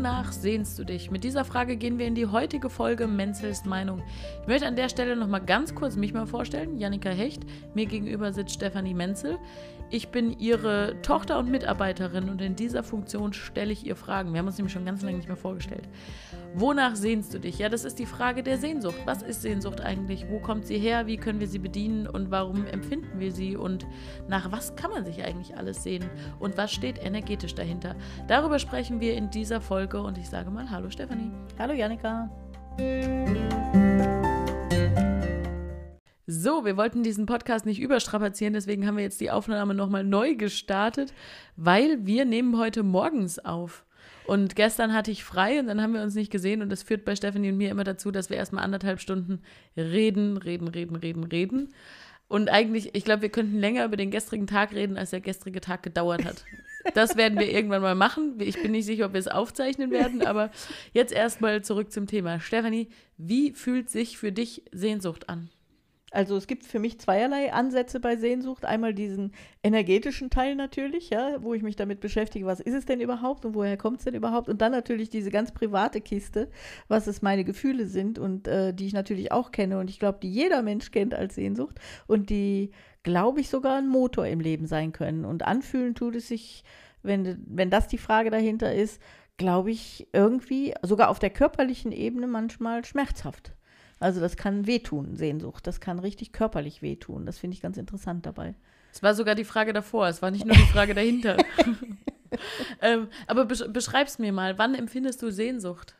Wonach sehnst du dich? Mit dieser Frage gehen wir in die heutige Folge Menzels Meinung. Ich möchte an der Stelle noch mal ganz kurz mich mal vorstellen. Janika Hecht, mir gegenüber sitzt Stefanie Menzel. Ich bin ihre Tochter und Mitarbeiterin und in dieser Funktion stelle ich ihr Fragen. Wir haben uns nämlich schon ganz lange nicht mehr vorgestellt. Wonach sehnst du dich? Ja, das ist die Frage der Sehnsucht. Was ist Sehnsucht eigentlich? Wo kommt sie her? Wie können wir sie bedienen? Und warum empfinden wir sie? Und nach was kann man sich eigentlich alles sehnen? Und was steht energetisch dahinter? Darüber sprechen wir in dieser Folge und ich sage mal Hallo Stefanie. Hallo Janika. So, wir wollten diesen Podcast nicht überstrapazieren, deswegen haben wir jetzt die Aufnahme nochmal neu gestartet, weil wir nehmen heute morgens auf. Und gestern hatte ich frei und dann haben wir uns nicht gesehen und das führt bei Stephanie und mir immer dazu, dass wir erstmal anderthalb Stunden reden, reden, reden, reden, reden. Und eigentlich, ich glaube, wir könnten länger über den gestrigen Tag reden, als der gestrige Tag gedauert hat. Das werden wir irgendwann mal machen. Ich bin nicht sicher, ob wir es aufzeichnen werden, aber jetzt erstmal zurück zum Thema. Stephanie, wie fühlt sich für dich Sehnsucht an? Also es gibt für mich zweierlei Ansätze bei Sehnsucht. Einmal diesen energetischen Teil natürlich, ja, wo ich mich damit beschäftige, was ist es denn überhaupt und woher kommt es denn überhaupt? Und dann natürlich diese ganz private Kiste, was es meine Gefühle sind und äh, die ich natürlich auch kenne und ich glaube, die jeder Mensch kennt als Sehnsucht und die, glaube ich, sogar ein Motor im Leben sein können. Und anfühlen tut es sich, wenn, wenn das die Frage dahinter ist, glaube ich, irgendwie sogar auf der körperlichen Ebene manchmal schmerzhaft. Also das kann wehtun, Sehnsucht. Das kann richtig körperlich wehtun. Das finde ich ganz interessant dabei. Es war sogar die Frage davor, es war nicht nur die Frage dahinter. ähm, aber beschreib's mir mal, wann empfindest du Sehnsucht?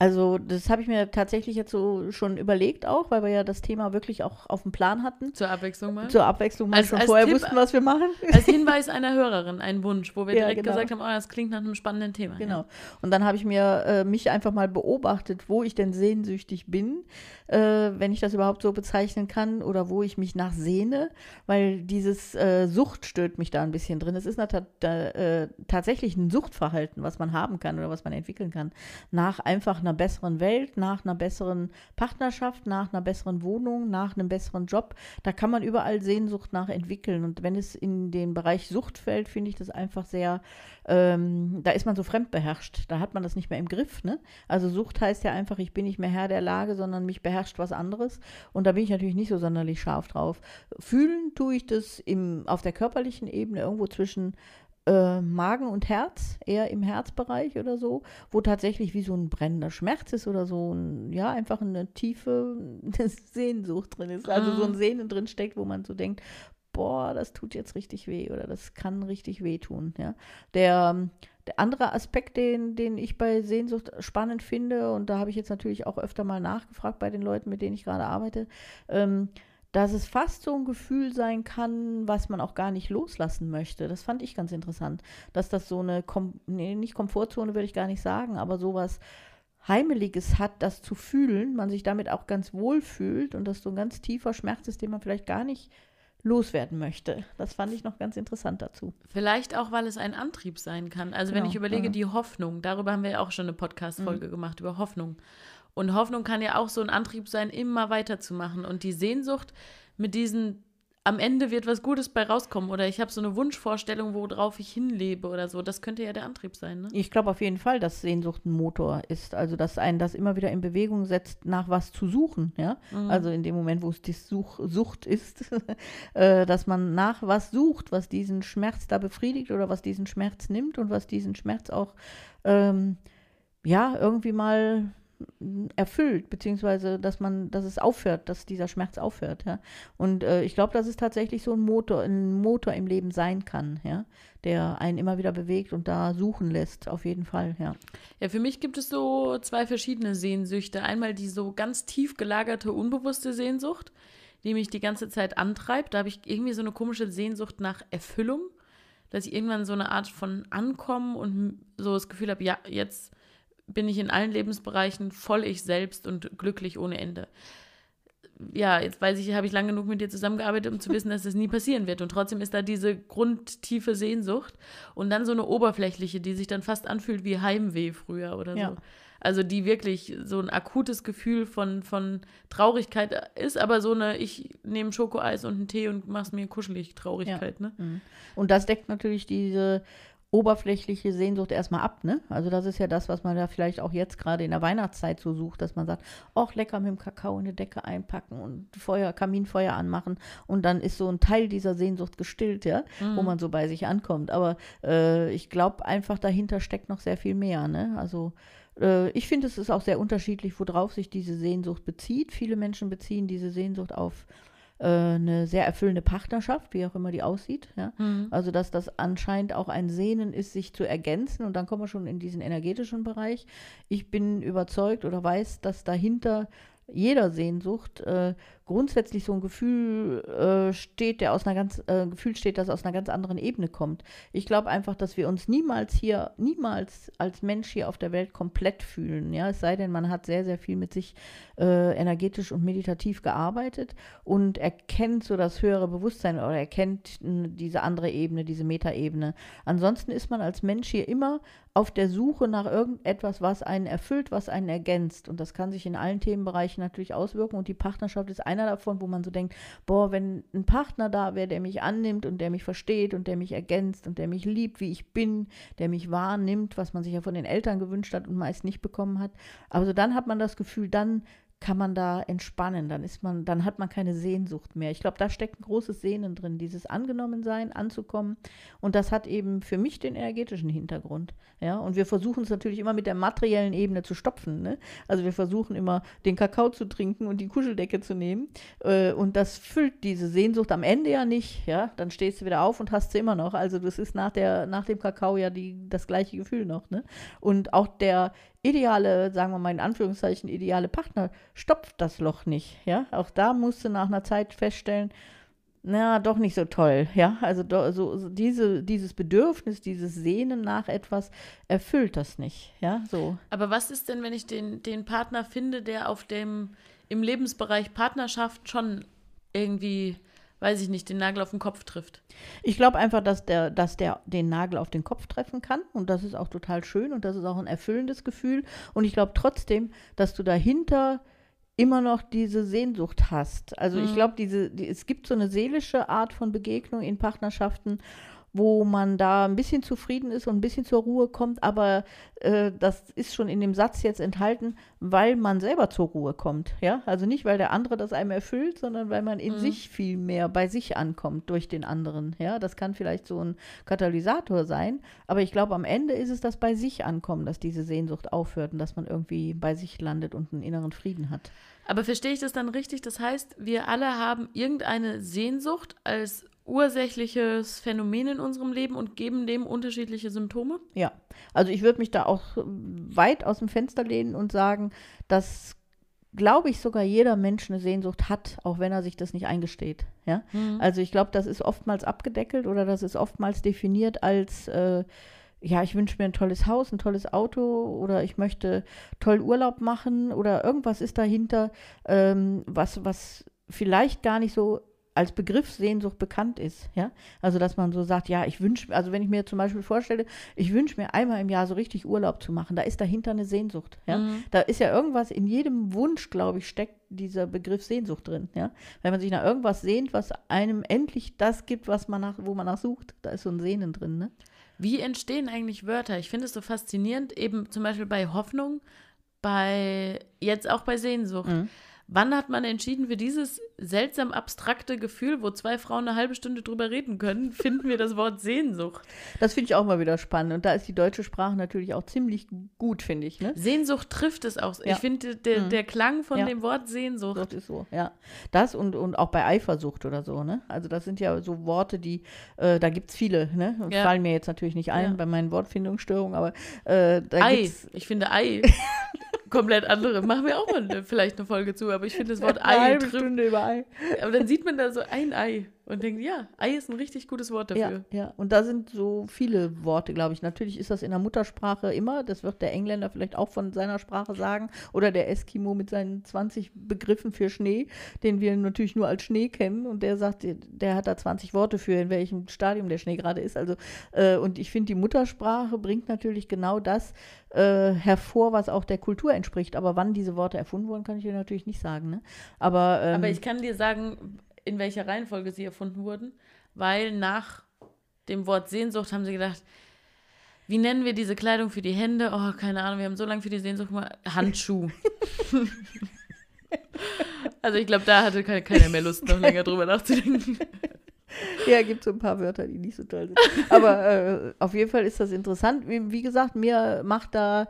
Also das habe ich mir tatsächlich jetzt so schon überlegt auch, weil wir ja das Thema wirklich auch auf dem Plan hatten. Zur Abwechslung mal? Zur Abwechslung mal als, schon als vorher Tipp, wussten, was wir machen. Als Hinweis einer Hörerin, ein Wunsch, wo wir ja, direkt genau. gesagt haben, oh, das klingt nach einem spannenden Thema. Genau. Ja. Und dann habe ich mir äh, mich einfach mal beobachtet, wo ich denn sehnsüchtig bin, äh, wenn ich das überhaupt so bezeichnen kann, oder wo ich mich nach sehne, weil dieses äh, Sucht stört mich da ein bisschen drin. Es ist äh, tatsächlich ein Suchtverhalten, was man haben kann oder was man entwickeln kann, nach einfach einer einer besseren Welt, nach einer besseren Partnerschaft, nach einer besseren Wohnung, nach einem besseren Job. Da kann man überall Sehnsucht nach entwickeln. Und wenn es in den Bereich Sucht fällt, finde ich das einfach sehr, ähm, da ist man so fremdbeherrscht. Da hat man das nicht mehr im Griff. Ne? Also Sucht heißt ja einfach, ich bin nicht mehr Herr der Lage, sondern mich beherrscht was anderes. Und da bin ich natürlich nicht so sonderlich scharf drauf. Fühlen tue ich das im, auf der körperlichen Ebene irgendwo zwischen äh, Magen und Herz, eher im Herzbereich oder so, wo tatsächlich wie so ein brennender Schmerz ist oder so, ein, ja, einfach eine tiefe Sehnsucht drin ist. Also so ein ah. Sehnen drin steckt, wo man so denkt, boah, das tut jetzt richtig weh oder das kann richtig wehtun. Ja. Der, der andere Aspekt, den, den ich bei Sehnsucht spannend finde, und da habe ich jetzt natürlich auch öfter mal nachgefragt bei den Leuten, mit denen ich gerade arbeite, ähm, dass es fast so ein Gefühl sein kann, was man auch gar nicht loslassen möchte. Das fand ich ganz interessant, dass das so eine, Kom nee, nicht Komfortzone würde ich gar nicht sagen, aber sowas Heimeliges hat, das zu fühlen, man sich damit auch ganz wohl fühlt und das so ein ganz tiefer Schmerz ist, den man vielleicht gar nicht loswerden möchte. Das fand ich noch ganz interessant dazu. Vielleicht auch, weil es ein Antrieb sein kann. Also genau. wenn ich überlege, ja. die Hoffnung, darüber haben wir ja auch schon eine Podcast-Folge mhm. gemacht, über Hoffnung. Und Hoffnung kann ja auch so ein Antrieb sein, immer weiterzumachen. Und die Sehnsucht mit diesen, am Ende wird was Gutes bei rauskommen oder ich habe so eine Wunschvorstellung, worauf ich hinlebe oder so, das könnte ja der Antrieb sein. Ne? Ich glaube auf jeden Fall, dass Sehnsucht ein Motor ist. Also, dass einen das immer wieder in Bewegung setzt, nach was zu suchen. Ja? Mhm. Also in dem Moment, wo es die Such Sucht ist, äh, dass man nach was sucht, was diesen Schmerz da befriedigt oder was diesen Schmerz nimmt und was diesen Schmerz auch ähm, ja, irgendwie mal erfüllt, beziehungsweise dass man, dass es aufhört, dass dieser Schmerz aufhört, ja. Und äh, ich glaube, dass es tatsächlich so ein Motor, ein Motor im Leben sein kann, ja, der einen immer wieder bewegt und da suchen lässt, auf jeden Fall, ja. Ja, für mich gibt es so zwei verschiedene Sehnsüchte. Einmal die so ganz tief gelagerte, unbewusste Sehnsucht, die mich die ganze Zeit antreibt. Da habe ich irgendwie so eine komische Sehnsucht nach Erfüllung, dass ich irgendwann so eine Art von Ankommen und so das Gefühl habe, ja, jetzt bin ich in allen Lebensbereichen voll ich selbst und glücklich ohne Ende. Ja, jetzt weiß ich, habe ich lange genug mit dir zusammengearbeitet, um zu wissen, dass das nie passieren wird. Und trotzdem ist da diese grundtiefe Sehnsucht und dann so eine oberflächliche, die sich dann fast anfühlt wie Heimweh früher oder so. Ja. Also die wirklich so ein akutes Gefühl von, von Traurigkeit ist, aber so eine, ich nehme Schokoeis und einen Tee und mach's mir kuschelig Traurigkeit. Ja. Ne? Mhm. Und das deckt natürlich diese oberflächliche Sehnsucht erstmal ab, ne? Also das ist ja das, was man da vielleicht auch jetzt gerade in der Weihnachtszeit so sucht, dass man sagt, ach lecker mit dem Kakao in eine Decke einpacken und Feuer, Kaminfeuer anmachen und dann ist so ein Teil dieser Sehnsucht gestillt, ja, mhm. wo man so bei sich ankommt. Aber äh, ich glaube einfach dahinter steckt noch sehr viel mehr, ne? Also äh, ich finde, es ist auch sehr unterschiedlich, worauf sich diese Sehnsucht bezieht. Viele Menschen beziehen diese Sehnsucht auf äh, eine sehr erfüllende Partnerschaft, wie auch immer die aussieht. Ja? Mhm. Also, dass das anscheinend auch ein Sehnen ist, sich zu ergänzen. Und dann kommen wir schon in diesen energetischen Bereich. Ich bin überzeugt oder weiß, dass dahinter jeder Sehnsucht äh, grundsätzlich so ein Gefühl äh, steht, der aus einer ganz äh, Gefühl steht, das aus einer ganz anderen Ebene kommt. Ich glaube einfach, dass wir uns niemals hier, niemals als Mensch hier auf der Welt komplett fühlen. Ja, es sei denn, man hat sehr, sehr viel mit sich äh, energetisch und meditativ gearbeitet und erkennt so das höhere Bewusstsein oder erkennt diese andere Ebene, diese Metaebene. Ansonsten ist man als Mensch hier immer auf der Suche nach irgendetwas, was einen erfüllt, was einen ergänzt. Und das kann sich in allen Themenbereichen natürlich auswirken. Und die Partnerschaft ist einer davon, wo man so denkt, boah, wenn ein Partner da wäre, der mich annimmt und der mich versteht und der mich ergänzt und der mich liebt, wie ich bin, der mich wahrnimmt, was man sich ja von den Eltern gewünscht hat und meist nicht bekommen hat. Aber so dann hat man das Gefühl, dann kann man da entspannen, dann ist man, dann hat man keine Sehnsucht mehr. Ich glaube, da steckt ein großes Sehnen drin, dieses Angenommensein, anzukommen. Und das hat eben für mich den energetischen Hintergrund. Ja, und wir versuchen es natürlich immer mit der materiellen Ebene zu stopfen. Ne? Also wir versuchen immer den Kakao zu trinken und die Kuscheldecke zu nehmen. Äh, und das füllt diese Sehnsucht am Ende ja nicht. Ja, dann stehst du wieder auf und hast sie immer noch. Also das ist nach der, nach dem Kakao ja die, das gleiche Gefühl noch. Ne? Und auch der ideale, sagen wir mal in Anführungszeichen, ideale Partner stopft das Loch nicht. Ja, auch da musst du nach einer Zeit feststellen, na, doch nicht so toll, ja. Also do, so, diese, dieses Bedürfnis, dieses Sehnen nach etwas erfüllt das nicht, ja. So. Aber was ist denn, wenn ich den, den Partner finde, der auf dem im Lebensbereich Partnerschaft schon irgendwie weiß ich nicht, den Nagel auf den Kopf trifft. Ich glaube einfach, dass der, dass der den Nagel auf den Kopf treffen kann und das ist auch total schön und das ist auch ein erfüllendes Gefühl und ich glaube trotzdem, dass du dahinter immer noch diese Sehnsucht hast. Also mhm. ich glaube, diese, die, es gibt so eine seelische Art von Begegnung in Partnerschaften wo man da ein bisschen zufrieden ist und ein bisschen zur Ruhe kommt, aber äh, das ist schon in dem Satz jetzt enthalten, weil man selber zur Ruhe kommt, ja? Also nicht, weil der andere das einem erfüllt, sondern weil man in mhm. sich viel mehr bei sich ankommt durch den anderen, ja? Das kann vielleicht so ein Katalysator sein, aber ich glaube, am Ende ist es das bei sich ankommen, dass diese Sehnsucht aufhört und dass man irgendwie bei sich landet und einen inneren Frieden hat. Aber verstehe ich das dann richtig? Das heißt, wir alle haben irgendeine Sehnsucht als ursächliches Phänomen in unserem Leben und geben dem unterschiedliche Symptome? Ja, also ich würde mich da auch weit aus dem Fenster lehnen und sagen, dass glaube ich, sogar jeder Mensch eine Sehnsucht hat, auch wenn er sich das nicht eingesteht. Ja? Mhm. Also ich glaube, das ist oftmals abgedeckelt oder das ist oftmals definiert als, äh, ja, ich wünsche mir ein tolles Haus, ein tolles Auto oder ich möchte toll Urlaub machen oder irgendwas ist dahinter, ähm, was, was vielleicht gar nicht so als Begriff Sehnsucht bekannt ist, ja. Also dass man so sagt, ja, ich wünsche, also wenn ich mir zum Beispiel vorstelle, ich wünsche mir einmal im Jahr so richtig Urlaub zu machen, da ist dahinter eine Sehnsucht, ja. Mhm. Da ist ja irgendwas in jedem Wunsch, glaube ich, steckt dieser Begriff Sehnsucht drin, ja. Wenn man sich nach irgendwas sehnt, was einem endlich das gibt, was man nach, wo man nach sucht, da ist so ein Sehnen drin, ne? Wie entstehen eigentlich Wörter? Ich finde es so faszinierend, eben zum Beispiel bei Hoffnung, bei jetzt auch bei Sehnsucht. Mhm Wann hat man entschieden, für dieses seltsam abstrakte Gefühl, wo zwei Frauen eine halbe Stunde drüber reden können, finden wir das Wort Sehnsucht? Das finde ich auch mal wieder spannend. Und da ist die deutsche Sprache natürlich auch ziemlich gut, finde ich. Ne? Sehnsucht trifft es auch. Ja. Ich finde, der, mhm. der Klang von ja. dem Wort Sehnsucht. Das ist so, ja. Das und, und auch bei Eifersucht oder so. Ne? Also, das sind ja so Worte, die, äh, da gibt es viele. Ne? Ja. Fallen mir jetzt natürlich nicht ein bei meinen Wortfindungsstörungen, aber äh, da Ei. Gibt's ich finde Ei. komplett andere. Machen wir auch mal eine, vielleicht eine Folge zu, aber ich finde das Wort Ei. Eine halbe Stunde über Ei. Aber dann sieht man da so ein Ei und denkt, ja, Ei ist ein richtig gutes Wort dafür. Ja, ja. und da sind so viele Worte, glaube ich. Natürlich ist das in der Muttersprache immer, das wird der Engländer vielleicht auch von seiner Sprache sagen, oder der Eskimo mit seinen 20 Begriffen für Schnee, den wir natürlich nur als Schnee kennen und der sagt, der hat da 20 Worte für, in welchem Stadium der Schnee gerade ist. Also, äh, und ich finde, die Muttersprache bringt natürlich genau das äh, hervor, was auch der Kultur entspricht. Aber wann diese Worte erfunden wurden, kann ich dir natürlich nicht sagen. Ne? Aber, ähm, Aber ich kann dir sagen, in welcher Reihenfolge sie erfunden wurden, weil nach dem Wort Sehnsucht haben sie gedacht, Wie nennen wir diese Kleidung für die Hände? Oh, keine Ahnung, wir haben so lange für die Sehnsucht gemacht. Handschuh. also ich glaube, da hatte keiner mehr Lust, noch länger drüber nachzudenken. Ja, gibt so ein paar Wörter, die nicht so toll sind. Aber äh, auf jeden Fall ist das interessant. Wie, wie gesagt, mir macht da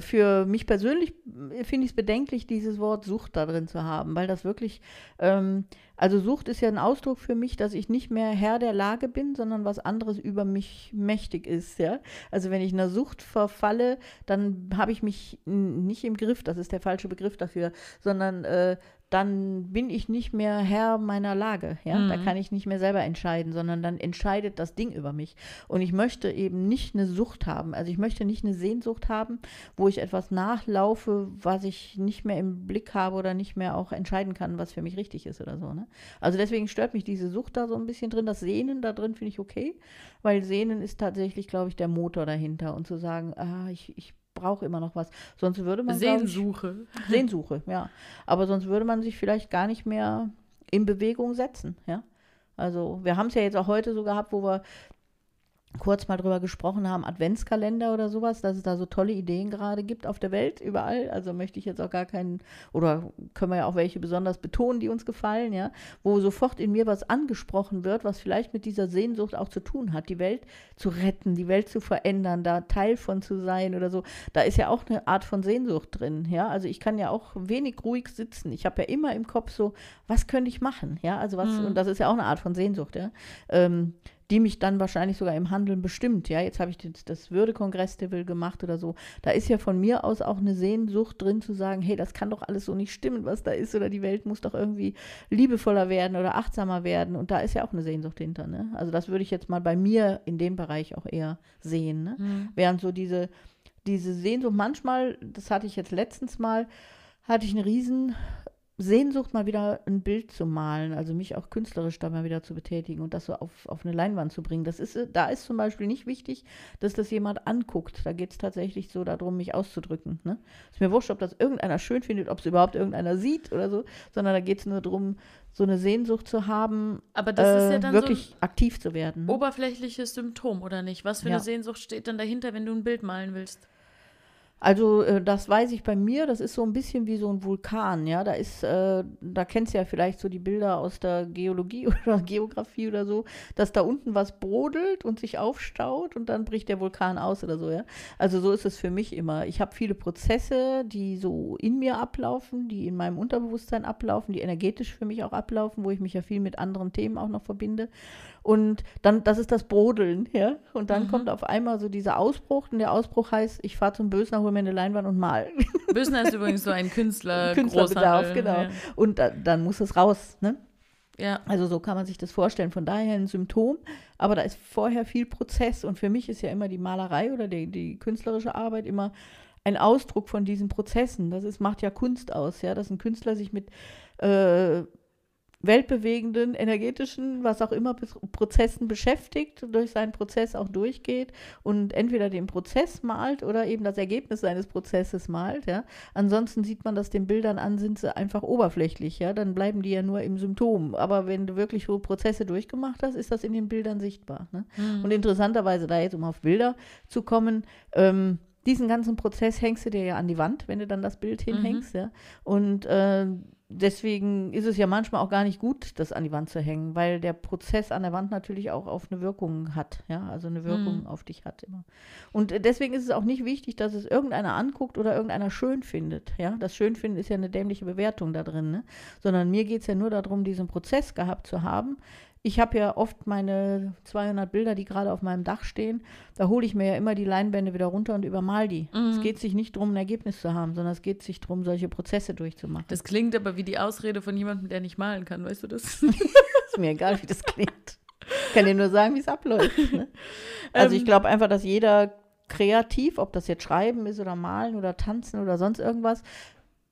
für mich persönlich finde ich es bedenklich, dieses Wort Sucht da drin zu haben, weil das wirklich, ähm, also Sucht ist ja ein Ausdruck für mich, dass ich nicht mehr Herr der Lage bin, sondern was anderes über mich mächtig ist, ja. Also wenn ich einer Sucht verfalle, dann habe ich mich nicht im Griff, das ist der falsche Begriff dafür, sondern äh, dann bin ich nicht mehr Herr meiner Lage. Ja? Mhm. Da kann ich nicht mehr selber entscheiden, sondern dann entscheidet das Ding über mich. Und ich möchte eben nicht eine Sucht haben. Also ich möchte nicht eine Sehnsucht haben, wo ich etwas nachlaufe, was ich nicht mehr im Blick habe oder nicht mehr auch entscheiden kann, was für mich richtig ist oder so. Ne? Also deswegen stört mich diese Sucht da so ein bisschen drin. Das Sehnen da drin finde ich okay, weil Sehnen ist tatsächlich, glaube ich, der Motor dahinter. Und zu sagen, ah, ich, ich brauche immer noch was. Sonst würde man. Sehnsuche. Ich, Sehnsuche, ja. Aber sonst würde man sich vielleicht gar nicht mehr in Bewegung setzen, ja. Also wir haben es ja jetzt auch heute so gehabt, wo wir kurz mal drüber gesprochen haben, Adventskalender oder sowas, dass es da so tolle Ideen gerade gibt auf der Welt, überall. Also möchte ich jetzt auch gar keinen, oder können wir ja auch welche besonders betonen, die uns gefallen, ja, wo sofort in mir was angesprochen wird, was vielleicht mit dieser Sehnsucht auch zu tun hat, die Welt zu retten, die Welt zu verändern, da Teil von zu sein oder so. Da ist ja auch eine Art von Sehnsucht drin, ja. Also ich kann ja auch wenig ruhig sitzen. Ich habe ja immer im Kopf so, was könnte ich machen, ja. Also was, mhm. und das ist ja auch eine Art von Sehnsucht, ja. Ähm, die mich dann wahrscheinlich sogar im Handeln bestimmt. Ja, jetzt habe ich das, das Würdekongress-Level gemacht oder so. Da ist ja von mir aus auch eine Sehnsucht drin zu sagen, hey, das kann doch alles so nicht stimmen, was da ist, oder die Welt muss doch irgendwie liebevoller werden oder achtsamer werden. Und da ist ja auch eine Sehnsucht hinter. Ne? Also das würde ich jetzt mal bei mir in dem Bereich auch eher sehen. Ne? Mhm. Während so diese, diese Sehnsucht manchmal, das hatte ich jetzt letztens mal, hatte ich einen riesen Sehnsucht, mal wieder ein Bild zu malen, also mich auch künstlerisch da mal wieder zu betätigen und das so auf, auf eine Leinwand zu bringen. Das ist, da ist zum Beispiel nicht wichtig, dass das jemand anguckt. Da geht es tatsächlich so darum, mich auszudrücken. Ne? Ist mir wurscht, ob das irgendeiner schön findet, ob es überhaupt irgendeiner sieht oder so, sondern da geht es nur darum, so eine Sehnsucht zu haben, Aber das äh, ist ja dann wirklich so aktiv zu werden. Oberflächliches Symptom, oder nicht? Was für ja. eine Sehnsucht steht dann dahinter, wenn du ein Bild malen willst? Also äh, das weiß ich bei mir, das ist so ein bisschen wie so ein Vulkan, ja. Da ist, äh, da kennst du ja vielleicht so die Bilder aus der Geologie oder Geografie oder so, dass da unten was brodelt und sich aufstaut und dann bricht der Vulkan aus oder so, ja. Also so ist es für mich immer. Ich habe viele Prozesse, die so in mir ablaufen, die in meinem Unterbewusstsein ablaufen, die energetisch für mich auch ablaufen, wo ich mich ja viel mit anderen Themen auch noch verbinde. Und dann, das ist das Brodeln, ja. Und dann mhm. kommt auf einmal so dieser Ausbruch. Und der Ausbruch heißt, ich fahre zum Bösner, hole mir eine Leinwand und mal. Bösner ist übrigens so ein Künstler. Künstlerbedarf, genau. Ja. Und da, dann muss es raus, ne? Ja. Also so kann man sich das vorstellen. Von daher ein Symptom, aber da ist vorher viel Prozess. Und für mich ist ja immer die Malerei oder die, die künstlerische Arbeit immer ein Ausdruck von diesen Prozessen. Das ist, macht ja Kunst aus, ja, dass ein Künstler sich mit äh, weltbewegenden, energetischen, was auch immer, Prozessen beschäftigt, durch seinen Prozess auch durchgeht und entweder den Prozess malt oder eben das Ergebnis seines Prozesses malt, ja. Ansonsten sieht man das den Bildern an, sind sie einfach oberflächlich, ja. Dann bleiben die ja nur im Symptom. Aber wenn du wirklich so Prozesse durchgemacht hast, ist das in den Bildern sichtbar. Ne? Mhm. Und interessanterweise, da jetzt um auf Bilder zu kommen, ähm, diesen ganzen Prozess hängst du dir ja an die Wand, wenn du dann das Bild hinhängst, mhm. ja. Und äh, deswegen ist es ja manchmal auch gar nicht gut, das an die Wand zu hängen, weil der Prozess an der Wand natürlich auch auf eine Wirkung hat, ja, also eine Wirkung mhm. auf dich hat immer. Und deswegen ist es auch nicht wichtig, dass es irgendeiner anguckt oder irgendeiner schön findet, ja. Das Schönfinden ist ja eine dämliche Bewertung da drin, ne? Sondern mir geht es ja nur darum, diesen Prozess gehabt zu haben, ich habe ja oft meine 200 Bilder, die gerade auf meinem Dach stehen. Da hole ich mir ja immer die Leinwände wieder runter und übermal die. Mhm. Es geht sich nicht darum, ein Ergebnis zu haben, sondern es geht sich darum, solche Prozesse durchzumachen. Das klingt aber wie die Ausrede von jemandem, der nicht malen kann, weißt du das? ist mir egal, wie das klingt. Ich kann dir nur sagen, wie es abläuft. Ne? Also ich ähm. glaube einfach, dass jeder kreativ, ob das jetzt Schreiben ist oder Malen oder Tanzen oder sonst irgendwas,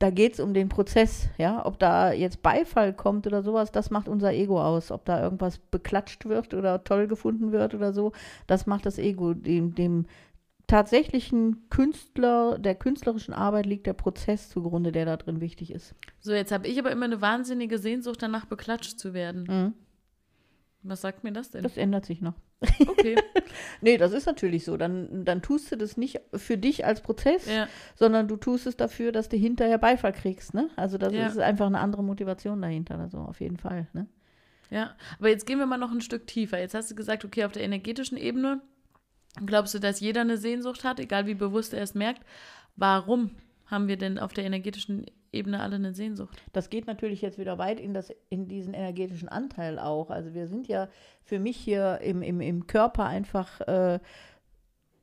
da geht es um den Prozess, ja. Ob da jetzt Beifall kommt oder sowas, das macht unser Ego aus. Ob da irgendwas beklatscht wird oder toll gefunden wird oder so, das macht das Ego. Dem, dem tatsächlichen Künstler, der künstlerischen Arbeit liegt der Prozess zugrunde, der da drin wichtig ist. So, jetzt habe ich aber immer eine wahnsinnige Sehnsucht danach, beklatscht zu werden. Mhm. Was sagt mir das denn? Das ändert sich noch. Okay. Nee, das ist natürlich so. Dann, dann tust du das nicht für dich als Prozess, ja. sondern du tust es dafür, dass du hinterher Beifall kriegst. Ne? Also das Ja. ist einfach eine andere Motivation dahinter, also auf jeden Fall. Ne? Ja, aber jetzt gehen wir mal noch ein Stück tiefer. Jetzt hast du gesagt, okay, auf der energetischen Ebene glaubst du, dass jeder eine Sehnsucht hat, egal wie bewusst er es merkt. Warum haben wir denn auf der energetischen Ebene alle eine Sehnsucht? Das geht natürlich jetzt wieder weit in, das, in diesen energetischen Anteil auch. Also wir sind ja für mich hier im, im, im Körper einfach äh,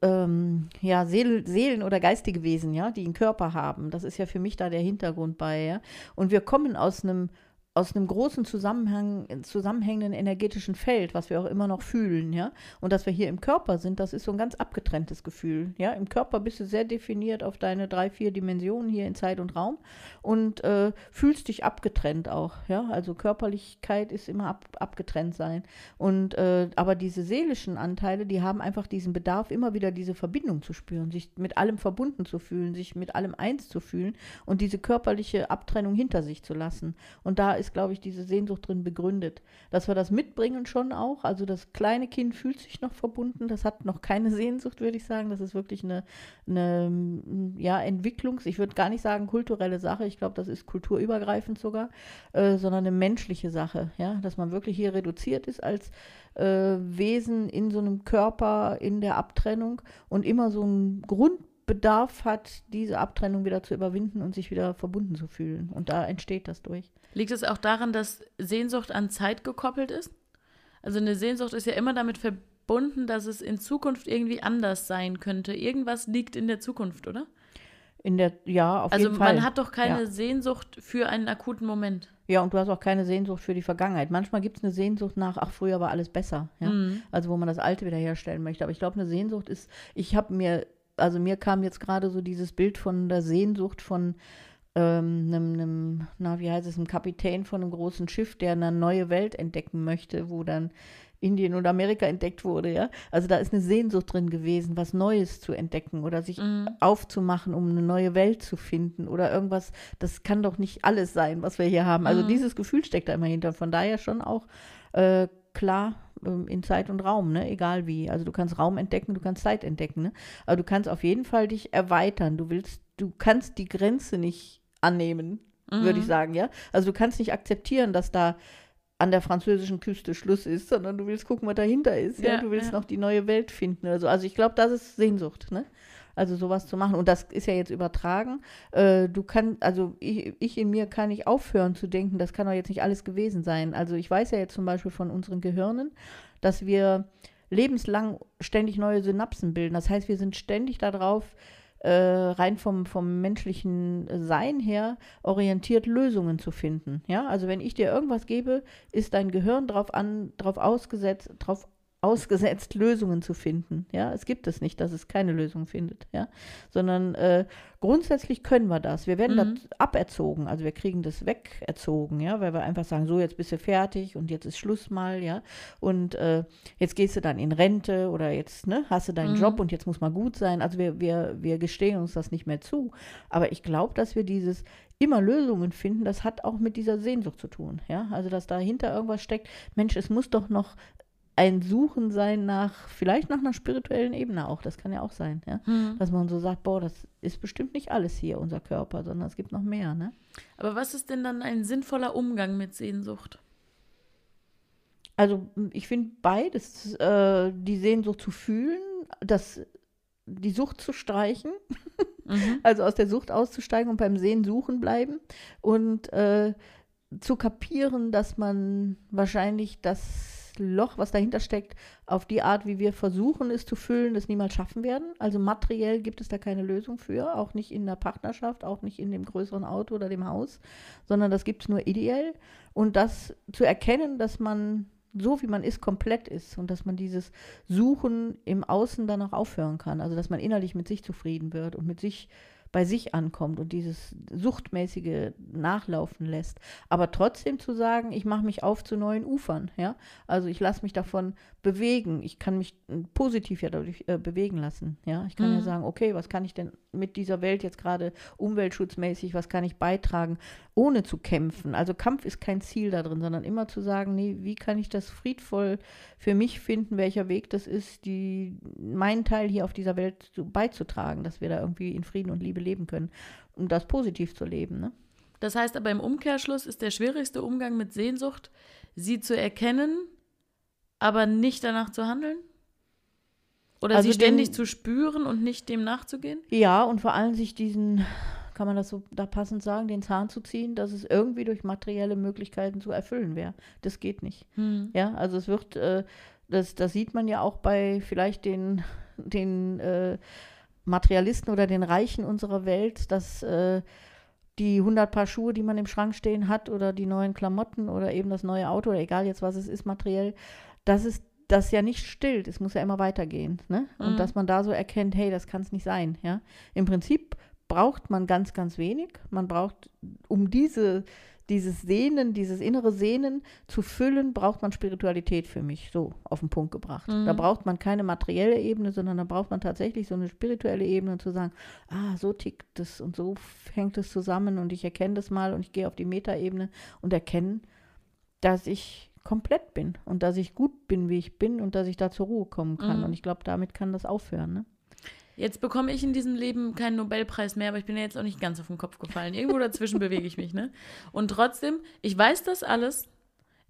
ähm, ja, Seel, Seelen oder geistige Wesen, ja, die einen Körper haben. Das ist ja für mich da der Hintergrund bei, ja. Und wir kommen aus einem aus einem großen Zusammenhang, zusammenhängenden energetischen Feld, was wir auch immer noch fühlen, ja. Und dass wir hier im Körper sind, das ist so ein ganz abgetrenntes Gefühl, ja. Im Körper bist du sehr definiert auf deine drei, vier Dimensionen hier in Zeit und Raum und äh, fühlst dich abgetrennt auch, ja. Also Körperlichkeit ist immer ab, abgetrennt sein. Und äh, aber diese seelischen Anteile, die haben einfach diesen Bedarf, immer wieder diese Verbindung zu spüren, sich mit allem verbunden zu fühlen, sich mit allem eins zu fühlen und diese körperliche Abtrennung hinter sich zu lassen. Und da ist, glaube ich, diese Sehnsucht drin begründet. Dass wir das mitbringen schon auch. Also das kleine Kind fühlt sich noch verbunden, das hat noch keine Sehnsucht, würde ich sagen. Das ist wirklich eine, eine ja, Entwicklungs-, ich würde gar nicht sagen kulturelle Sache, ich glaube, das ist kulturübergreifend sogar, äh, sondern eine menschliche Sache, ja, dass man wirklich hier reduziert ist als äh, Wesen in so einem Körper in der Abtrennung und immer so einen Grundbedarf hat, diese Abtrennung wieder zu überwinden und sich wieder verbunden zu fühlen. Und da entsteht das durch. Liegt es auch daran, dass Sehnsucht an Zeit gekoppelt ist? Also eine Sehnsucht ist ja immer damit verbunden, dass es in Zukunft irgendwie anders sein könnte. Irgendwas liegt in der Zukunft, oder? In der, ja, auf Also jeden Fall. man hat doch keine Ja. Sehnsucht für einen akuten Moment. Ja, und du hast auch keine Sehnsucht für die Vergangenheit. Manchmal gibt es eine Sehnsucht nach, ach, früher war alles besser. Ja? Mhm. Also wo man das Alte wiederherstellen möchte. Aber ich glaube, eine Sehnsucht ist, ich habe mir, also mir kam jetzt gerade so dieses Bild von der Sehnsucht von ähm, einem, einem, na, wie heißt es, einem Kapitän von einem großen Schiff, der eine neue Welt entdecken möchte, wo dann Indien und Amerika entdeckt wurde, ja. Also da ist eine Sehnsucht drin gewesen, was Neues zu entdecken oder sich Mhm. aufzumachen, um eine neue Welt zu finden oder irgendwas. Das kann doch nicht alles sein, was wir hier haben. Also Mhm. dieses Gefühl steckt da immer hinter. Von daher schon auch äh, klar in Zeit und Raum, ne? egal wie. Also du kannst Raum entdecken, du kannst Zeit entdecken, ne? aber du kannst auf jeden Fall dich erweitern. Du willst, du kannst die Grenze nicht annehmen, würde ich Mhm. sagen, ja. Also du kannst nicht akzeptieren, dass da an der französischen Küste Schluss ist, sondern du willst gucken, was dahinter ist. Ja, Ja, du willst ja. noch die neue Welt finden oder so. Also ich glaube, das ist Sehnsucht, ne? Also sowas zu machen. Und das ist ja jetzt übertragen. Äh, du kannst, also ich, ich in mir kann nicht aufhören zu denken, das kann doch jetzt nicht alles gewesen sein. Also ich weiß ja jetzt zum Beispiel von unseren Gehirnen, dass wir lebenslang ständig neue Synapsen bilden. Das heißt, wir sind ständig darauf, äh, rein vom, vom menschlichen Sein her, orientiert Lösungen zu finden. Ja, also wenn ich dir irgendwas gebe, ist dein Gehirn darauf an, darauf ausgesetzt, darauf ausgesetzt, Lösungen zu finden. Ja, es gibt es nicht, dass es keine Lösung findet. Ja, sondern äh, grundsätzlich können wir das. Wir werden Mhm. das aberzogen, also wir kriegen das wegerzogen, ja, weil wir einfach sagen, so jetzt bist du fertig und jetzt ist Schluss mal, ja, und äh, jetzt gehst du dann in Rente oder jetzt ne, hast du deinen Mhm. Job und jetzt muss mal gut sein. Also wir, wir, wir gestehen uns das nicht mehr zu. Aber ich glaube, dass wir dieses immer Lösungen finden, das hat auch mit dieser Sehnsucht zu tun. Ja, also dass dahinter irgendwas steckt. Mensch, es muss doch noch ein Suchen sein nach, vielleicht nach einer spirituellen Ebene auch. Das kann ja auch sein, ja. Mhm. Dass man so sagt, boah, das ist bestimmt nicht alles hier, unser Körper, sondern es gibt noch mehr, ne? Aber was ist denn dann ein sinnvoller Umgang mit Sehnsucht? Also ich finde beides, äh, die Sehnsucht zu fühlen, das, die Sucht zu streichen, Mhm. also aus der Sucht auszusteigen und beim Sehen suchen bleiben und äh, zu kapieren, dass man wahrscheinlich das Loch, was dahinter steckt, auf die Art, wie wir versuchen, es zu füllen, das niemals schaffen werden. Also materiell gibt es da keine Lösung für, auch nicht in der Partnerschaft, auch nicht in dem größeren Auto oder dem Haus, sondern das gibt es nur ideell. Und das zu erkennen, dass man so wie man ist, komplett ist und dass man dieses Suchen im Außen dann auch aufhören kann. Also dass man innerlich mit sich zufrieden wird und mit sich bei sich ankommt und dieses suchtmäßige nachlaufen lässt. Aber trotzdem zu sagen, ich mache mich auf zu neuen Ufern, ja. Also ich lasse mich davon bewegen. Ich kann mich positiv ja dadurch äh, bewegen lassen, ja. Ich kann mhm. ja sagen, okay, was kann ich denn mit dieser Welt jetzt gerade umweltschutzmäßig, was kann ich beitragen, ohne zu kämpfen. Also Kampf ist kein Ziel da drin, sondern immer zu sagen, nee, wie kann ich das friedvoll für mich finden, welcher Weg das ist, die meinen Teil hier auf dieser Welt beizutragen, dass wir da irgendwie in Frieden und Liebe leben können, um das positiv zu leben. Ne? Das heißt aber im Umkehrschluss ist der schwierigste Umgang mit Sehnsucht, sie zu erkennen, aber nicht danach zu handeln? Oder also sie ständig den, zu spüren und nicht dem nachzugehen? Ja, und vor allem sich diesen, kann man das so da passend sagen, den Zahn zu ziehen, dass es irgendwie durch materielle Möglichkeiten zu erfüllen wäre. Das geht nicht. Hm. Ja, also es wird, äh, das, das sieht man ja auch bei vielleicht den, den äh, Materialisten oder den Reichen unserer Welt, dass äh, die 100 Paar Schuhe, die man im Schrank stehen hat oder die neuen Klamotten oder eben das neue Auto oder egal jetzt was es ist materiell, dass es das ja nicht stillt, es muss ja immer weitergehen. Ne? Und mhm. dass man da so erkennt, hey, das kann es nicht sein. Ja? Im Prinzip braucht man ganz, ganz wenig. Man braucht, um diese, dieses Sehnen, dieses innere Sehnen zu füllen, braucht man Spiritualität für mich, so auf den Punkt gebracht. Mhm. Da braucht man keine materielle Ebene, sondern da braucht man tatsächlich so eine spirituelle Ebene zu sagen, ah, so tickt es und so hängt es zusammen und ich erkenne das mal und ich gehe auf die Metaebene und erkenne, dass ich komplett bin und dass ich gut bin, wie ich bin und dass ich da zur Ruhe kommen kann. Mhm. Und ich glaube, damit kann das aufhören. Ne? Jetzt bekomme ich in diesem Leben keinen Nobelpreis mehr, aber ich bin ja jetzt auch nicht ganz auf den Kopf gefallen. Irgendwo dazwischen bewege ich mich, ne? Und trotzdem, ich weiß das alles,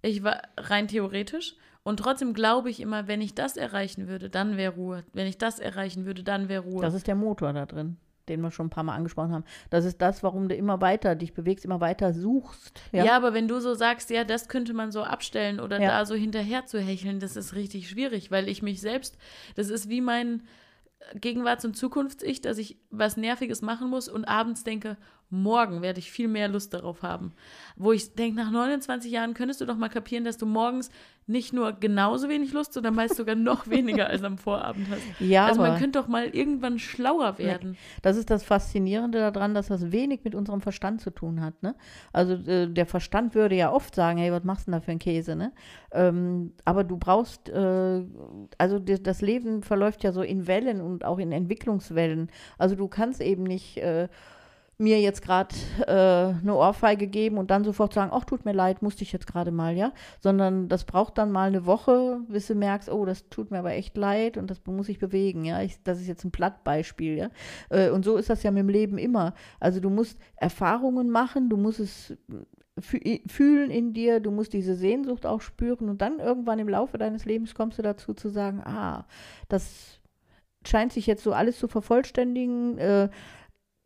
ich war rein theoretisch, und trotzdem glaube ich immer, wenn ich das erreichen würde, dann wäre Ruhe. Wenn ich das erreichen würde, dann wäre Ruhe. Das ist der Motor da drin den wir schon ein paar Mal angesprochen haben. Das ist das, warum du immer weiter dich bewegst, immer weiter suchst. Ja, ja aber wenn du so sagst, ja, das könnte man so abstellen oder ja. da so hinterher zu hecheln, das ist richtig schwierig, weil ich mich selbst, das ist wie mein Gegenwarts- und Zukunfts-Ich, dass ich was Nerviges machen muss und abends denke, morgen werde ich viel mehr Lust darauf haben. Wo ich denke, nach 29 Jahren könntest du doch mal kapieren, dass du morgens nicht nur genauso wenig Lust, sondern meist sogar noch weniger als am Vorabend hast. Ja, also man könnte doch mal irgendwann schlauer werden. Das ist das Faszinierende daran, dass das wenig mit unserem Verstand zu tun hat. Ne? Also äh, der Verstand würde ja oft sagen, hey, was machst du denn da für einen Käse? Ne? Ähm, aber du brauchst, äh, also das Leben verläuft ja so in Wellen und auch in Entwicklungswellen. Also du kannst eben nicht äh, mir jetzt gerade äh, eine Ohrfeige geben und dann sofort sagen, ach, tut mir leid, musste ich jetzt gerade mal, ja. Sondern das braucht dann mal eine Woche, bis du merkst, oh, das tut mir aber echt leid und das muss ich bewegen, ja. Ich, das ist jetzt ein Plattbeispiel, ja. Äh, und so ist das ja mit dem Leben immer. Also du musst Erfahrungen machen, du musst es fühlen in dir, du musst diese Sehnsucht auch spüren und dann irgendwann im Laufe deines Lebens kommst du dazu zu sagen, ah, das scheint sich jetzt so alles zu vervollständigen. Äh,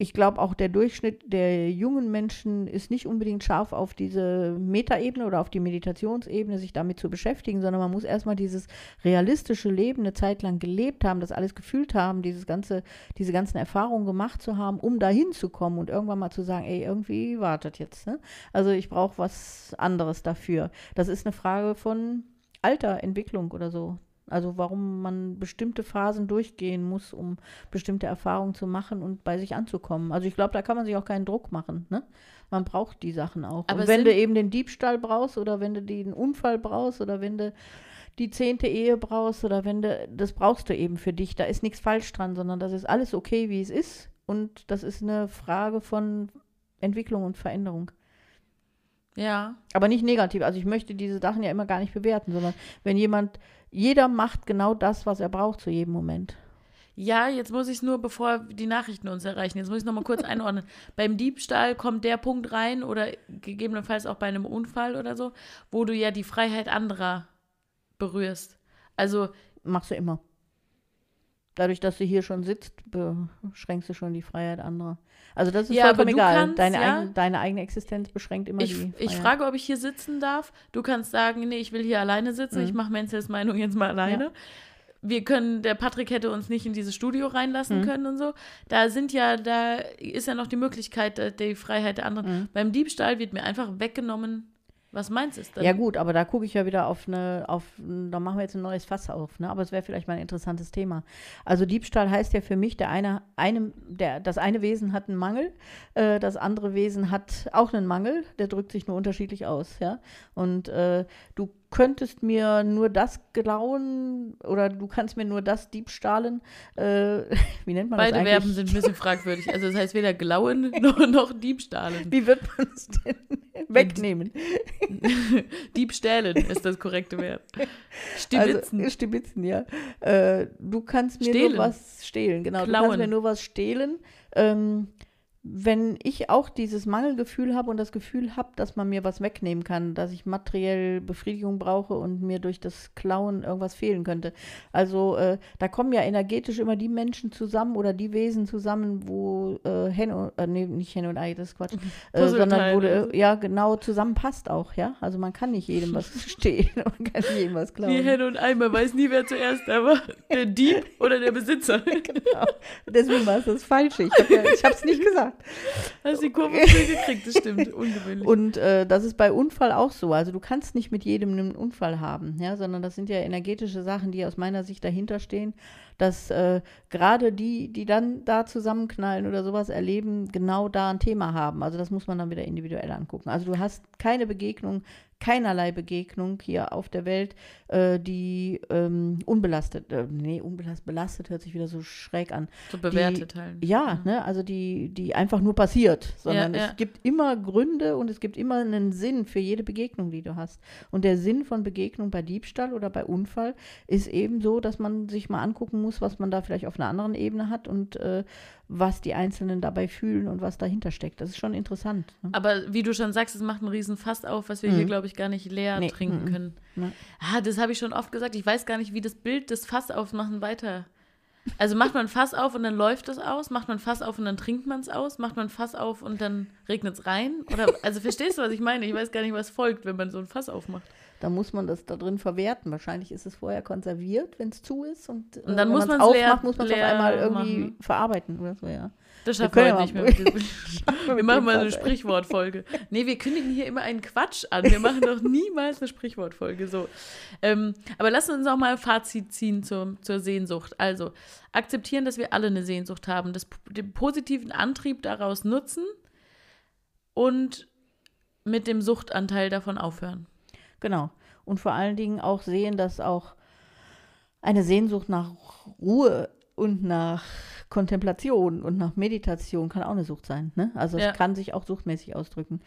ich glaube auch der Durchschnitt der jungen Menschen ist nicht unbedingt scharf auf diese Metaebene oder auf die Meditationsebene, sich damit zu beschäftigen, sondern man muss erstmal dieses realistische Leben eine Zeit lang gelebt haben, das alles gefühlt haben, dieses ganze, diese ganzen Erfahrungen gemacht zu haben, um dahin zu kommen und irgendwann mal zu sagen, ey, irgendwie wartet jetzt. Ne? Also ich brauche was anderes dafür. Das ist eine Frage von Alter, Entwicklung oder so. Also warum man bestimmte Phasen durchgehen muss, um bestimmte Erfahrungen zu machen und bei sich anzukommen. Also ich glaube, da kann man sich auch keinen Druck machen. Ne? Man braucht die Sachen auch. Aber und wenn du eben den Diebstahl brauchst oder wenn du den Unfall brauchst oder wenn du die zehnte Ehe brauchst oder wenn du, das brauchst du eben für dich. Da ist nichts falsch dran, sondern das ist alles okay, wie es ist. Und das ist eine Frage von Entwicklung und Veränderung. Ja. Aber nicht negativ. Also ich möchte diese Sachen ja immer gar nicht bewerten, sondern wenn jemand, jeder macht genau das, was er braucht zu jedem Moment. Ja, jetzt muss ich es nur, bevor die Nachrichten uns erreichen, jetzt muss ich es nochmal kurz einordnen. Beim Diebstahl kommt der Punkt rein oder gegebenenfalls auch bei einem Unfall oder so, wo du ja die Freiheit anderer berührst. Also. Machst du immer. Dadurch, dass du hier schon sitzt, beschränkst du schon die Freiheit anderer. Also das ist ja, vollkommen egal. Kannst, deine, ja, eigen, deine, eigene Existenz beschränkt immer ich, die Freiheit. Ich frage, ob ich hier sitzen darf. Du kannst sagen, nee, ich will hier alleine sitzen. Mhm. Ich mache Menzels Meinung jetzt mal alleine. Ja. Wir können, der Patrick hätte uns nicht in dieses Studio reinlassen mhm. können und so. Da sind ja, da ist ja noch die Möglichkeit, die Freiheit der anderen. Mhm. Beim Diebstahl wird mir einfach weggenommen, Was meinst du denn? Ja gut, aber da gucke ich ja wieder auf eine, auf, da machen wir jetzt ein neues Fass auf, ne? Aber es wäre vielleicht mal ein interessantes Thema. Also Diebstahl heißt ja für mich, der eine, einem, der, das eine Wesen hat einen Mangel, äh, das andere Wesen hat auch einen Mangel, der drückt sich nur unterschiedlich aus, ja. Und äh, du könntest mir nur das klauen oder du kannst mir nur das diebstahlen. Äh, wie nennt man Beide das eigentlich? Verben sind ein bisschen fragwürdig. Also das heißt weder glauen noch, noch diebstahlen. Wie wird man es denn wegnehmen? Diebstählen ist das korrekte Verb. Stibitzen. Also, Stibitzen, ja. Äh, du kannst mir Stehlen. nur was stehlen, genau. Du Klauen. kannst mir nur was stehlen. Ähm, wenn ich auch dieses Mangelgefühl habe und das Gefühl habe, dass man mir was wegnehmen kann, dass ich materiell Befriedigung brauche und mir durch das Klauen irgendwas fehlen könnte. Also äh, da kommen ja energetisch immer die Menschen zusammen oder die Wesen zusammen, wo äh, und, äh, nee, nicht Henne und Ei, das ist Quatsch, äh, sondern wo äh, ja genau zusammenpasst auch, ja. Also man kann nicht jedem was stehlen, man kann nicht jedem was klauen. Wie Henne und Eimer, weiß nie, wer zuerst da war. Der Dieb oder der Besitzer. Genau. Deswegen war es das Falsche. Ich habe ja, ich hab's nicht gesagt. Hast die Kurve gekriegt, das stimmt. Ungewöhnlich. Und äh, das ist bei Unfall auch so. Also du kannst nicht mit jedem einen Unfall haben, ja, sondern das sind ja energetische Sachen, die aus meiner Sicht dahinter stehen, dass äh, gerade die, die dann da zusammenknallen oder sowas erleben, genau da ein Thema haben. Also das muss man dann wieder individuell angucken. Also du hast keine Begegnung, keinerlei Begegnung hier auf der Welt, äh, die ähm, unbelastet, äh, nee, unbelastet, belastet hört sich wieder so schräg an. so bewertet halt. Ja, ne, also die, die einfach nur passiert, sondern Ja, ja. es gibt immer Gründe und es gibt immer einen Sinn für jede Begegnung, die du hast. Und der Sinn von Begegnung bei Diebstahl oder bei Unfall ist eben so, dass man sich mal angucken muss, was man da vielleicht auf einer anderen Ebene hat und äh, was die Einzelnen dabei fühlen und was dahinter steckt. Das ist schon interessant. Ne? Aber wie du schon sagst, es macht einen riesen Fass auf, was wir hier, Mhm. glaube ich, gar nicht leer Nee, trinken mhm. können. Ne. Ah, das habe ich schon oft gesagt. Ich weiß gar nicht, wie das Bild des Fass aufmachen weiter. Also macht man Fass auf und dann läuft es aus? Macht man Fass auf und dann trinkt man es aus? Macht man Fass auf und dann regnet es rein? Oder, also verstehst du, was ich meine? Ich weiß gar nicht, was folgt, wenn man so ein Fass aufmacht. Da muss man das da drin verwerten. Wahrscheinlich ist es vorher konserviert, wenn es zu ist. Und, äh, Und dann wenn muss man's leer- aufmacht, muss man es auf einmal irgendwie machen. verarbeiten oder so, ja. Das Wir schaffen wir ja nicht mehr. diesem wir machen mal eine Sprichwortfolge. Nee, wir kündigen hier immer einen Quatsch an. Wir machen doch niemals eine Sprichwortfolge. So. Ähm, aber lass uns auch mal ein Fazit ziehen zur, zur Sehnsucht. Also, akzeptieren, dass wir alle eine Sehnsucht haben, das, den positiven Antrieb daraus nutzen und mit dem Suchtanteil davon aufhören. Genau. Und vor allen Dingen auch sehen, dass auch eine Sehnsucht nach Ruhe und nach Kontemplation und nach Meditation kann auch eine Sucht sein. Ne? Also es Ja. kann sich auch suchtmäßig ausdrücken.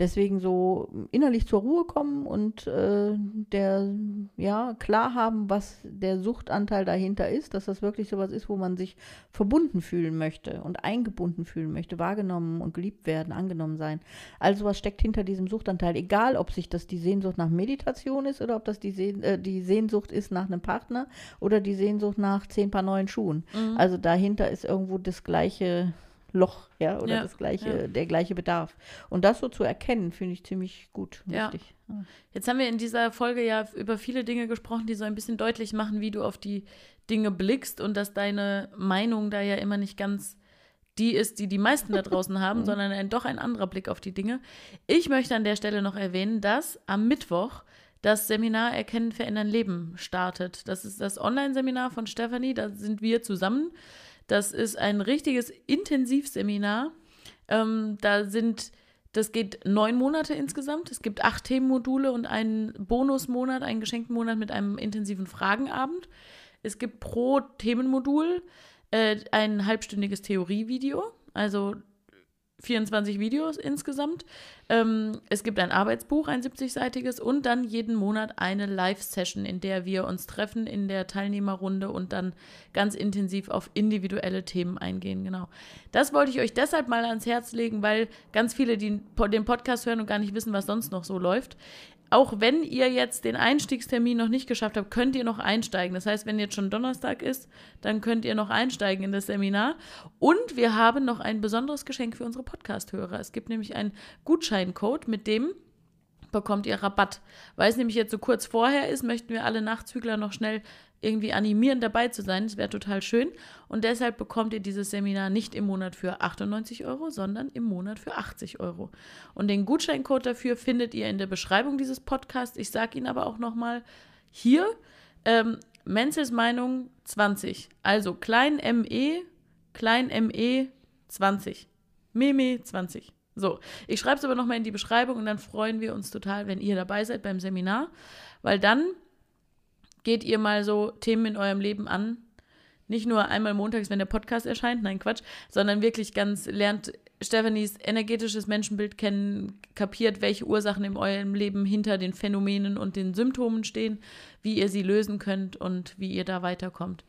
Deswegen so innerlich zur Ruhe kommen und äh, der, ja, klar haben, was der Suchtanteil dahinter ist, dass das wirklich sowas ist, wo man sich verbunden fühlen möchte und eingebunden fühlen möchte, wahrgenommen und geliebt werden, angenommen sein. Also was steckt hinter diesem Suchtanteil? Egal, ob sich das die Sehnsucht nach Meditation ist oder ob das die, Sehn äh, die Sehnsucht ist nach einem Partner oder die Sehnsucht nach zehn Paar neuen Schuhen. Mhm. Also dahinter ist irgendwo das gleiche Loch, ja, oder Ja, das gleiche, ja. der gleiche Bedarf. Und das so zu erkennen, finde ich ziemlich gut, Ja. wichtig. Jetzt haben wir in dieser Folge ja über viele Dinge gesprochen, die so ein bisschen deutlich machen, wie du auf die Dinge blickst und dass deine Meinung da ja immer nicht ganz die ist, die die meisten da draußen haben, sondern ein, doch ein anderer Blick auf die Dinge. Ich möchte an der Stelle noch erwähnen, dass am Mittwoch das Seminar Erkennen, Verändern, Leben startet. Das ist das Online-Seminar von Stefanie, da sind wir zusammen. Das ist ein richtiges Intensivseminar. Ähm, da sind, das geht neun Monate insgesamt. Es gibt acht Themenmodule und einen Bonusmonat, einen geschenkten Monat mit einem intensiven Fragenabend. Es gibt pro Themenmodul äh, ein halbstündiges Theorievideo, also 24 Videos insgesamt. Ähm, es gibt ein Arbeitsbuch, ein 70-seitiges und dann jeden Monat eine Live-Session, in der wir uns treffen in der Teilnehmerrunde und dann ganz intensiv auf individuelle Themen eingehen. Genau. Das wollte ich euch deshalb mal ans Herz legen, weil ganz viele, die den Podcast hören und gar nicht wissen, was sonst noch so läuft. Auch wenn ihr jetzt den Einstiegstermin noch nicht geschafft habt, könnt ihr noch einsteigen. Das heißt, wenn jetzt schon Donnerstag ist, dann könnt ihr noch einsteigen in das Seminar. Und wir haben noch ein besonderes Geschenk für unsere Podcast-Hörer. Es gibt nämlich einen Gutscheincode, mit dem bekommt ihr Rabatt. Weil es nämlich jetzt so kurz vorher ist, möchten wir alle Nachzügler noch schnell irgendwie animieren, dabei zu sein. Das wäre total schön. Und deshalb bekommt ihr dieses Seminar nicht im Monat für 98 Euro, sondern im Monat für 80 Euro. Und den Gutscheincode dafür findet ihr in der Beschreibung dieses Podcasts. Ich sage ihn aber auch nochmal hier. Ähm, Menzels Meinung 20. Also klein ME, klein ME 20. Meme 20. So, ich schreibe es aber nochmal in die Beschreibung und dann freuen wir uns total, wenn ihr dabei seid beim Seminar, weil dann geht ihr mal so Themen in eurem Leben an. Nicht nur einmal montags, wenn der Podcast erscheint, nein, Quatsch, sondern wirklich ganz lernt Stephanies energetisches Menschenbild kennen, kapiert, welche Ursachen in eurem Leben hinter den Phänomenen und den Symptomen stehen, wie ihr sie lösen könnt und wie ihr da weiterkommt.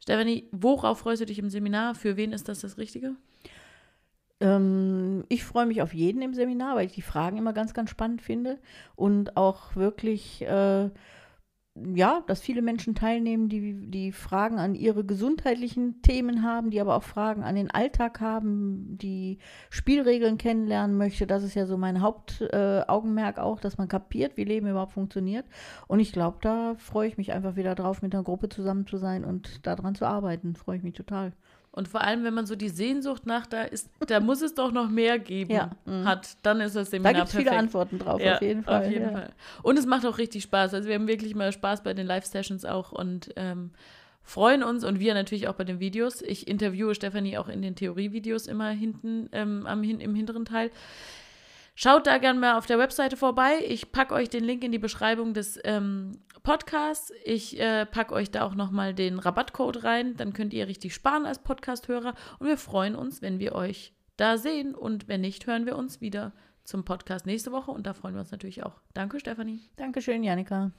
Stephanie, worauf freust du dich im Seminar? Für wen ist das das Richtige? Ähm, ich freue mich auf jeden im Seminar, weil ich die Fragen immer ganz, ganz spannend finde und auch wirklich, äh, ja, dass viele Menschen teilnehmen, die, die Fragen an ihre gesundheitlichen Themen haben, die aber auch Fragen an den Alltag haben, die Spielregeln kennenlernen möchte. Das ist ja so mein Hauptaugenmerk äh, auch, dass man kapiert, wie Leben überhaupt funktioniert. Und ich glaube, da freue ich mich einfach wieder drauf, mit einer Gruppe zusammen zu sein und daran zu arbeiten. Freue ich mich total. Und vor allem, wenn man so die Sehnsucht nach da ist, da muss es doch noch mehr geben, ja. Mhm. hat, dann ist das Seminar Da gibt es viele Antworten drauf, ja, auf jeden Fall. Auf jeden ja. Fall. Und es macht auch richtig Spaß. Also wir haben wirklich mal Spaß bei den Live-Sessions auch und ähm, freuen uns und wir natürlich auch bei den Videos. Ich interviewe Stefanie auch in den Theorievideos immer hinten ähm, am, im hinteren Teil. Schaut da gerne mal auf der Webseite vorbei. Ich packe euch den Link in die Beschreibung des ähm, Podcasts. Ich äh, packe euch da auch nochmal den Rabattcode rein. Dann könnt ihr richtig sparen als Podcast-Hörer. Und wir freuen uns, wenn wir euch da sehen. Und wenn nicht, hören wir uns wieder zum Podcast nächste Woche. Und da freuen wir uns natürlich auch. Danke, Stefanie. Dankeschön, Janika.